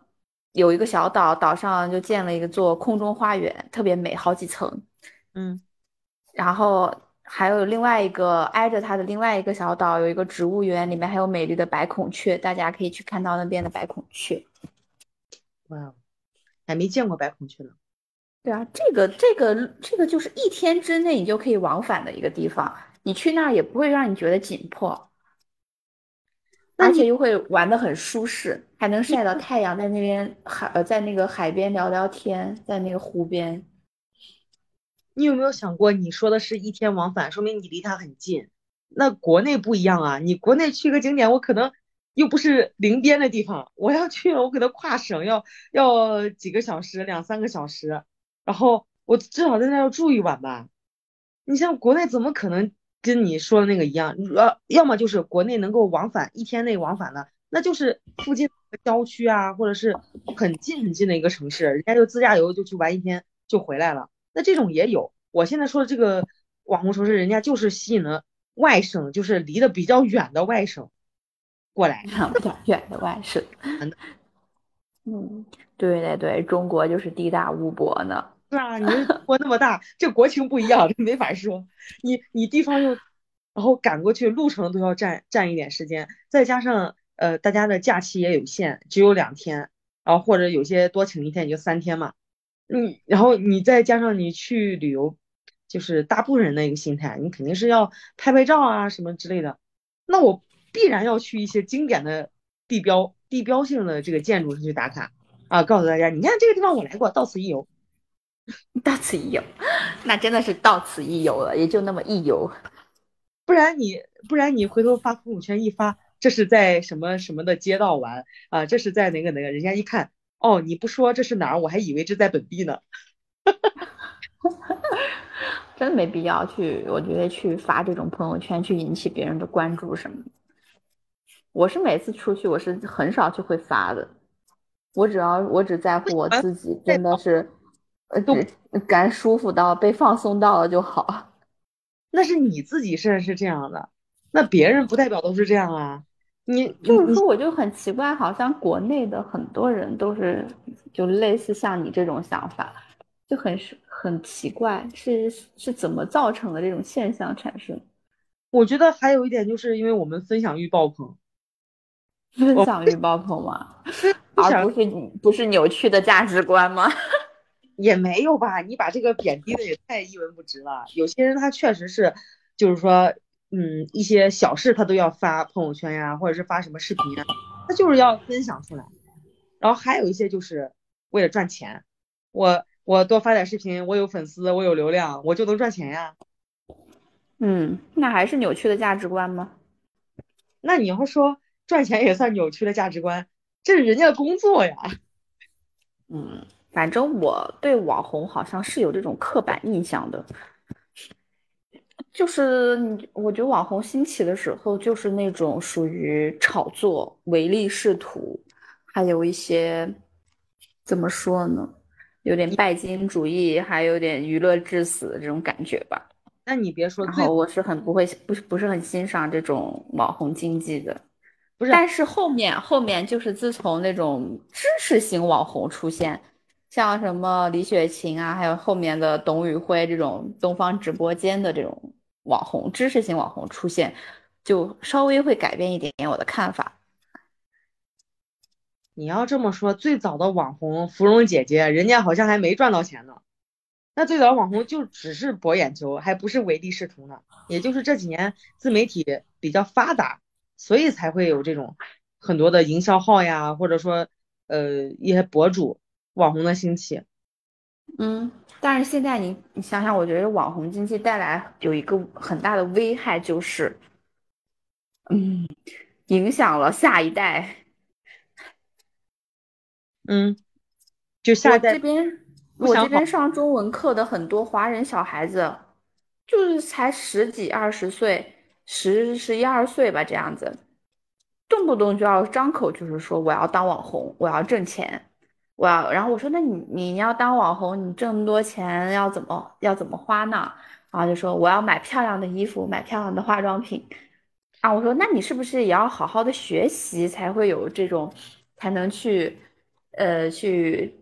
有一个小岛，岛上就建了一个座空中花园，特别美，好几层。嗯，然后还有另外一个挨着它的另外一个小岛，有一个植物园，里面还有美丽的白孔雀，大家可以去看到那边的白孔雀。哇，还没见过白孔雀呢。对啊，这个这个这个就是一天之内你就可以往返的一个地方，你去那儿也不会让你觉得紧迫，而且又会玩的很舒适，还能晒到太阳，在那边海呃在那个海边聊聊天，在那个湖边。你有没有想过，你说的是一天往返，说明你离它很近。那国内不一样啊，你国内去个景点，我可能又不是临边的地方，我要去了，我可能跨省要要几个小时，两三个小时。然后我至少在那要住一晚吧。你像国内怎么可能跟你说的那个一样？要要么就是国内能够往返一天内往返的，那就是附近的郊区啊，或者是很近很近的一个城市，人家就自驾游就去玩一天就回来了。那这种也有。我现在说的这个网红城市，人家就是吸引了外省，就是离得比较远的外省过来，[laughs] 比较远的外省。嗯，对对对，中国就是地大物博呢。是啊，你国那么大，这国情不一样，没法说。你你地方又，然后赶过去，路程都要占占一点时间，再加上呃大家的假期也有限，只有两天，然后或者有些多请一天也就三天嘛。嗯，然后你再加上你去旅游，就是大部分人的一个心态，你肯定是要拍拍照啊什么之类的。那我必然要去一些经典的地标、地标性的这个建筑去打卡啊，告诉大家，你看这个地方我来过，到此一游。[laughs] 到此一游，[laughs] 那真的是到此一游了，也就那么一游。不然你不然你回头发朋友圈一发，这是在什么什么的街道玩啊？这是在哪个哪个？人家一看，哦，你不说这是哪儿，我还以为这在本地呢。[laughs] 真没必要去，我觉得去发这种朋友圈去引起别人的关注什么的。我是每次出去，我是很少去会发的。我只要我只在乎我自己，真的是。呃，都感舒服到被放松到了就好。[laughs] 那是你自己是是这样的，那别人不代表都是这样啊。你就是说，我就很奇怪，好像国内的很多人都是就类似像你这种想法，就很很奇怪，是是怎么造成的这种现象产生？我觉得还有一点就是因为我们分享欲爆棚，分享欲爆棚吗？[laughs] 而不是不是扭曲的价值观吗？也没有吧，你把这个贬低的也太一文不值了。有些人他确实是，就是说，嗯，一些小事他都要发朋友圈呀，或者是发什么视频呀，他就是要分享出来。然后还有一些就是为了赚钱，我我多发点视频，我有粉丝，我有流量，我就能赚钱呀。嗯，那还是扭曲的价值观吗？那你要说赚钱也算扭曲的价值观，这是人家的工作呀。嗯。反正我对网红好像是有这种刻板印象的，就是我觉得网红兴起的时候，就是那种属于炒作、唯利是图，还有一些怎么说呢，有点拜金主义，还有点娱乐至死的这种感觉吧。那你别说，然后我是很不会，不是不是很欣赏这种网红经济的，不是。但是后面后面就是自从那种知识型网红出现。像什么李雪琴啊，还有后面的董宇辉这种东方直播间的这种网红、知识型网红出现，就稍微会改变一点点我的看法。你要这么说，最早的网红芙蓉姐姐，人家好像还没赚到钱呢。那最早网红就只是博眼球，还不是唯利是图呢。也就是这几年自媒体比较发达，所以才会有这种很多的营销号呀，或者说呃一些博主。网红的兴起，嗯，但是现在你你想想，我觉得网红经济带来有一个很大的危害，就是，嗯，影响了下一代。嗯，就下一代这边，我这边上中文课的很多华人小孩子，就是才十几二十岁，十十一二岁吧，这样子，动不动就要张口就是说我要当网红，我要挣钱。我，然后我说，那你你要当网红，你这么多钱要怎么要怎么花呢？然后就说我要买漂亮的衣服，买漂亮的化妆品。啊，我说那你是不是也要好好的学习，才会有这种，才能去，呃，去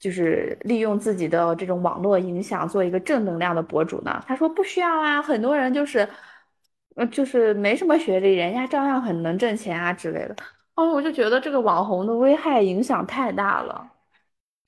就是利用自己的这种网络影响做一个正能量的博主呢？他说不需要啊，很多人就是，呃，就是没什么学历，人家照样很能挣钱啊之类的。哦，我就觉得这个网红的危害影响太大了。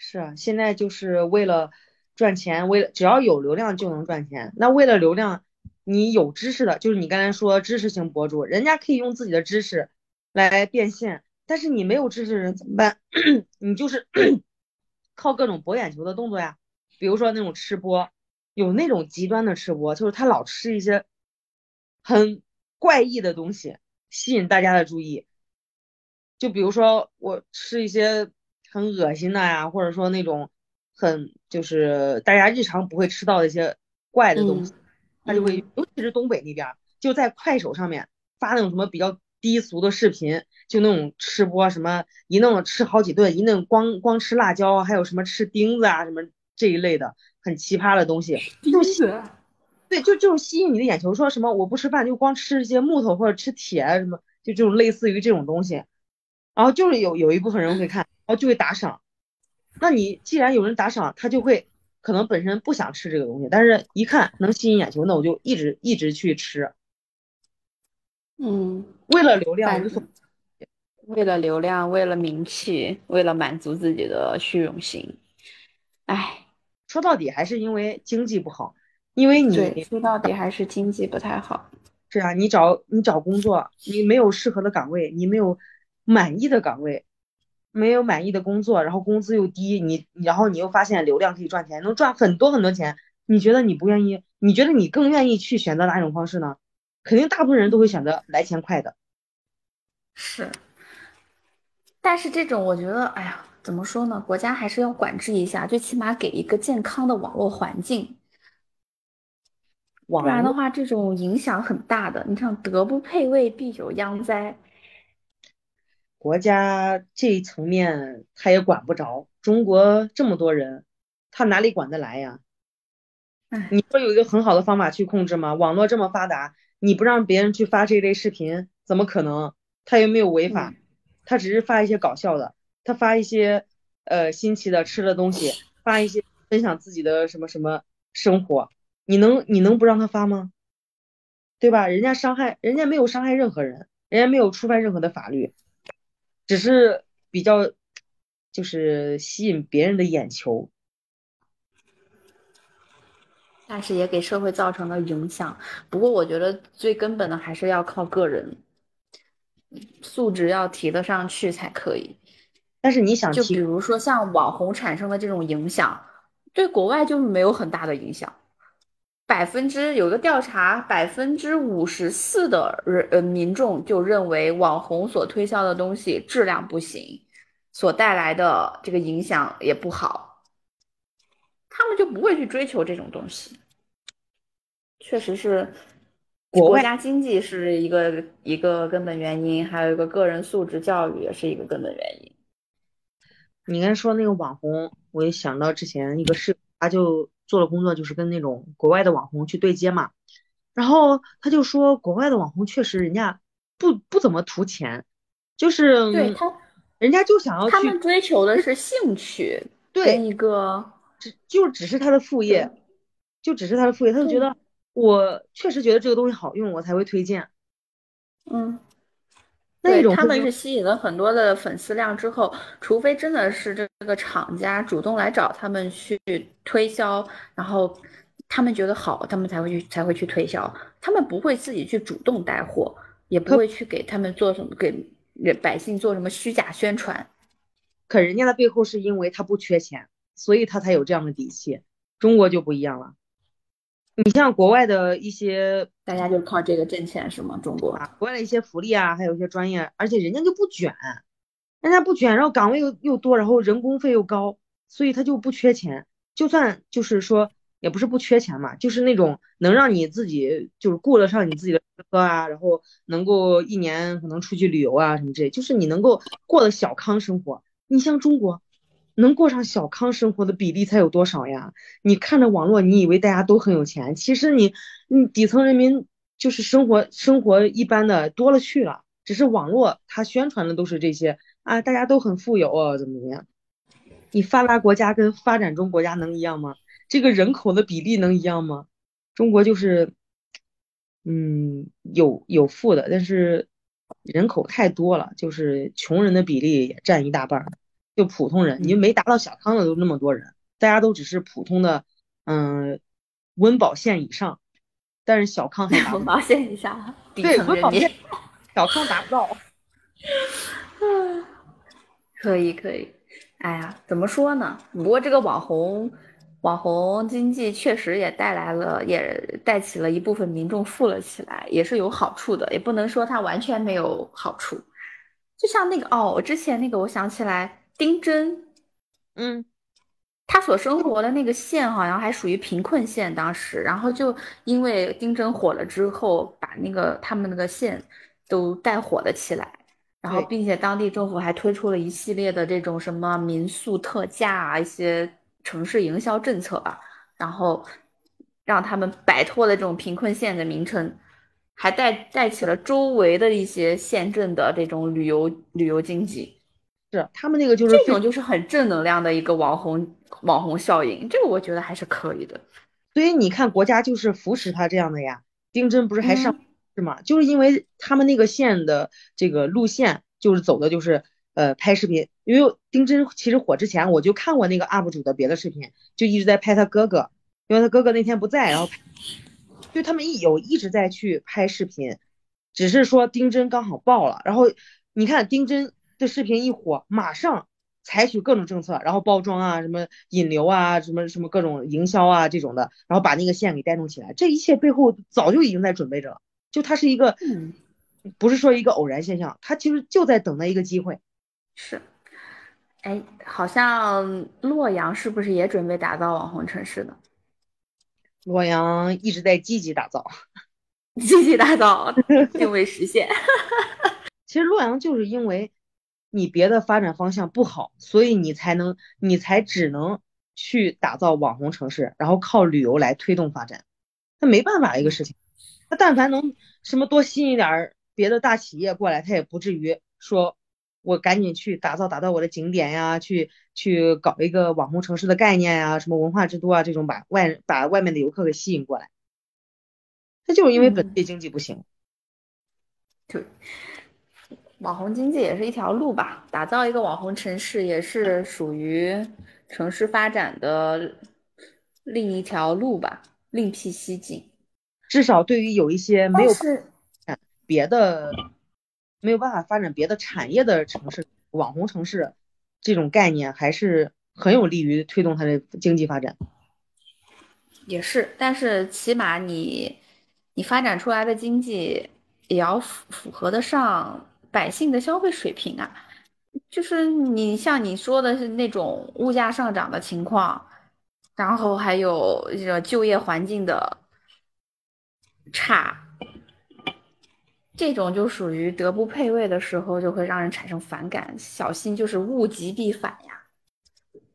是啊，现在就是为了赚钱，为了只要有流量就能赚钱。那为了流量，你有知识的，就是你刚才说知识型博主，人家可以用自己的知识来变现。但是你没有知识的人怎么办？[clears throat] 你就是 [clears throat] 靠各种博眼球的动作呀，比如说那种吃播，有那种极端的吃播，就是他老吃一些很怪异的东西，吸引大家的注意。就比如说我吃一些很恶心的呀，或者说那种很就是大家日常不会吃到的一些怪的东西，他就会，尤其是东北那边，就在快手上面发那种什么比较。低俗的视频，就那种吃播，什么一弄吃好几顿，一弄光光吃辣椒，还有什么吃钉子啊，什么这一类的很奇葩的东西。就子，对，就就是吸引你的眼球。说什么我不吃饭，就光吃一些木头或者吃铁什么，就这种类似于这种东西。然后就是有有一部分人会看，然后就会打赏。那你既然有人打赏，他就会可能本身不想吃这个东西，但是一看能吸引眼球，那我就一直一直去吃。嗯，为了流量，为了流量，为了名气，为了满足自己的虚荣心，哎，说到底还是因为经济不好，因为你说到底还是经济不太好。是啊，你找你找工作，你没有适合的岗位，你没有满意的岗位，没有满意的工作，然后工资又低，你然后你又发现流量可以赚钱，能赚很多很多钱，你觉得你不愿意？你觉得你更愿意去选择哪种方式呢？肯定大部分人都会选择来钱快的，是。但是这种我觉得，哎呀，怎么说呢？国家还是要管制一下，最起码给一个健康的网络环境。不然的话，这种影响很大的。你像德不配位，必有殃灾。国家这一层面他也管不着，中国这么多人，他哪里管得来呀？你说有一个很好的方法去控制吗？网络这么发达。你不让别人去发这类视频，怎么可能？他又没有违法，他只是发一些搞笑的，他发一些呃新奇的吃的东西，发一些分享自己的什么什么生活，你能你能不让他发吗？对吧？人家伤害人家没有伤害任何人，人家没有触犯任何的法律，只是比较就是吸引别人的眼球。但是也给社会造成了影响。不过我觉得最根本的还是要靠个人素质要提得上去才可以。但是你想，就比如说像网红产生的这种影响，对国外就是没有很大的影响。百分之有个调查，百分之五十四的人呃民众就认为网红所推销的东西质量不行，所带来的这个影响也不好，他们就不会去追求这种东西。确实是，国家经济是一个一个根本原因，还有一个个人素质教育也是一个根本原因。你刚才说那个网红，我也想到之前一个视他就做了工作，就是跟那种国外的网红去对接嘛。然后他就说，国外的网红确实人家不不怎么图钱，就是对他，人家就想要他们追求的是兴趣，对一个只就只是他的副业，就只是他的副业，他就觉得。我确实觉得这个东西好用，我才会推荐。嗯，那种他们是吸引了很多的粉丝量之后，除非真的是这个厂家主动来找他们去推销，然后他们觉得好，他们才会去才会去推销。他们不会自己去主动带货，也不会去给他们做什么给百姓做什么虚假宣传。可人家的背后是因为他不缺钱，所以他才有这样的底气。中国就不一样了。你像国外的一些，大家就靠这个挣钱是吗？中国啊，国外的一些福利啊，还有一些专业，而且人家就不卷，人家不卷，然后岗位又又多，然后人工费又高，所以他就不缺钱。就算就是说，也不是不缺钱嘛，就是那种能让你自己就是顾得上你自己的车啊，然后能够一年可能出去旅游啊什么之类，就是你能够过的小康生活。你像中国。能过上小康生活的比例才有多少呀？你看着网络，你以为大家都很有钱，其实你，你底层人民就是生活生活一般的多了去了。只是网络它宣传的都是这些啊，大家都很富有，怎么怎么样？你发达国家跟发展中国家能一样吗？这个人口的比例能一样吗？中国就是，嗯，有有富的，但是人口太多了，就是穷人的比例也占一大半儿。就普通人，你没达到小康的都那么多人，大家都只是普通的，嗯，温饱线以上，但是小康还 [laughs] 温饱线以下，对，温饱线，小康达不到。[laughs] 可以可以，哎呀，怎么说呢？不过这个网红网红经济确实也带来了，也带起了一部分民众富了起来，也是有好处的，也不能说它完全没有好处。就像那个哦，我之前那个，我想起来。丁真，嗯，他所生活的那个县好像还属于贫困县，当时，然后就因为丁真火了之后，把那个他们那个县都带火了起来，然后并且当地政府还推出了一系列的这种什么民宿特价啊，一些城市营销政策吧，然后让他们摆脱了这种贫困县的名称，还带带起了周围的一些县镇的这种旅游旅游经济。是他们那个就是这种就是很正能量的一个网红网红效应，这个我觉得还是可以的。所以你看国家就是扶持他这样的呀。丁真不是还上是吗？就是因为他们那个线的这个路线就是走的就是呃拍视频，因为丁真其实火之前我就看过那个 UP 主的别的视频，就一直在拍他哥哥，因为他哥哥那天不在，然后就他们一有一直在去拍视频，只是说丁真刚好爆了，然后你看丁真。这视频一火，马上采取各种政策，然后包装啊，什么引流啊，什么什么各种营销啊这种的，然后把那个线给带动起来。这一切背后早就已经在准备着了，就它是一个，不是说一个偶然现象，它其实就在等待一个机会。是，哎，好像洛阳是不是也准备打造网红城市呢？洛阳一直在积极打造，[laughs] 积极打造，并未实现。[laughs] 其实洛阳就是因为。你别的发展方向不好，所以你才能，你才只能去打造网红城市，然后靠旅游来推动发展。那没办法一个事情。他但凡能什么多吸引点别的大企业过来，他也不至于说我赶紧去打造打造我的景点呀，去去搞一个网红城市的概念呀，什么文化之都啊这种把外把外面的游客给吸引过来。他就是因为本地经济不行。对。网红经济也是一条路吧，打造一个网红城市也是属于城市发展的另一条路吧，另辟蹊径。至少对于有一些没有别的没有办法发展别的产业的城市，网红城市这种概念还是很有利于推动它的经济发展。也是，但是起码你你发展出来的经济也要符符合得上。百姓的消费水平啊，就是你像你说的是那种物价上涨的情况，然后还有这个就业环境的差，这种就属于德不配位的时候，就会让人产生反感。小心就是物极必反呀！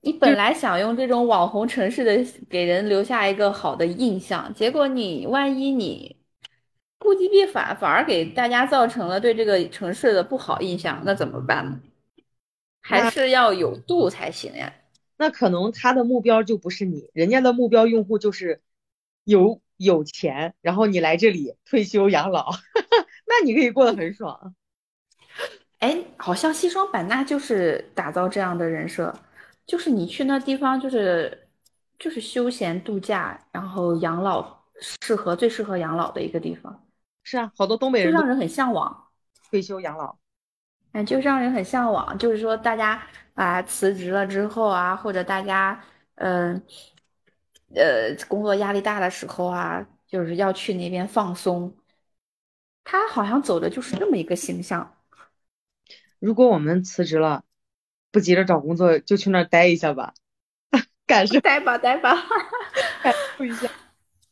你本来想用这种网红城市的给人留下一个好的印象，结果你万一你。物极必反，反而给大家造成了对这个城市的不好印象，那怎么办呢？还是要有度才行呀。那可能他的目标就不是你，人家的目标用户就是有有钱，然后你来这里退休养老，[laughs] 那你可以过得很爽。哎，好像西双版纳就是打造这样的人设，就是你去那地方就是就是休闲度假，然后养老适合最适合养老的一个地方。是啊，好多东北人就让人很向往退休养老，哎，就让人很向往。就是说，大家啊辞职了之后啊，或者大家嗯呃工作压力大的时候啊，就是要去那边放松。他好像走的就是这么一个形象。如果我们辞职了，不急着找工作，就去那儿待一下吧，[laughs] 感受待吧，待吧，感受一下。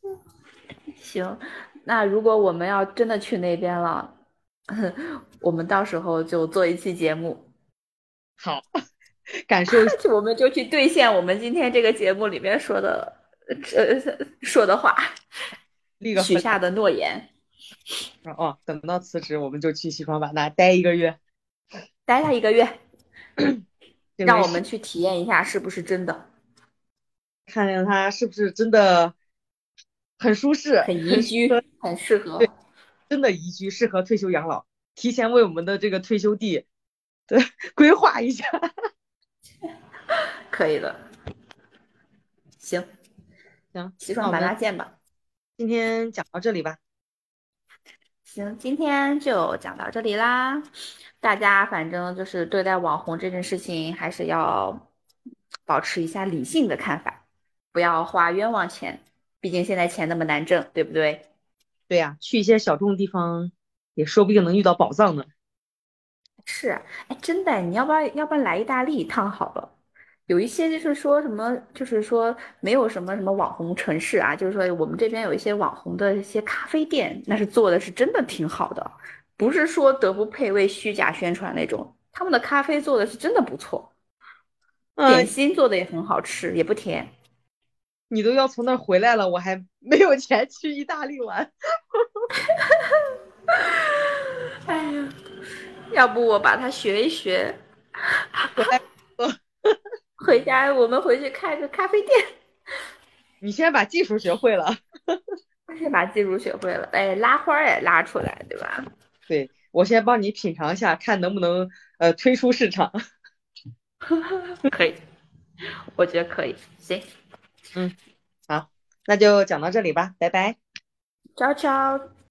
[laughs] 行。那如果我们要真的去那边了，我们到时候就做一期节目。好，[laughs] 感受 [laughs] 我们就去兑现我们今天这个节目里面说的，呃，说的话，[laughs] 立个许下的诺言。哦，等到辞职，我们就去西双版纳待一个月，待他一个月。[clears throat] 让我们去体验一下是不是真的，看看他是不是真的很舒适、很宜居、很适合，对，真的宜居，适合退休养老，提前为我们的这个退休地对规划一下，[laughs] 可以的，行行，西双版纳见吧。今天讲到这里吧。行，今天就讲到这里啦。大家反正就是对待网红这件事情，还是要保持一下理性的看法，不要花冤枉钱。毕竟现在钱那么难挣，对不对？对呀，去一些小众地方，也说不定能遇到宝藏呢。是，哎，真的，你要不要要不然来意大利一趟好了？有一些就是说什么，就是说没有什么什么网红城市啊，就是说我们这边有一些网红的一些咖啡店，那是做的是真的挺好的，不是说德不配位、虚假宣传那种，他们的咖啡做的是真的不错，点心做的也很好吃，也不甜。你都要从那儿回来了，我还没有钱去意大利玩。哎呀，要不我把它学一学，[laughs] 回家，我们回去开个咖啡店。你先把技术学会了，先把技术学会了，哎，拉花也拉出来，对吧？对，我先帮你品尝一下，看能不能呃推出市场。[laughs] 可以，我觉得可以，行。嗯，好，那就讲到这里吧，拜拜。ciao ciao。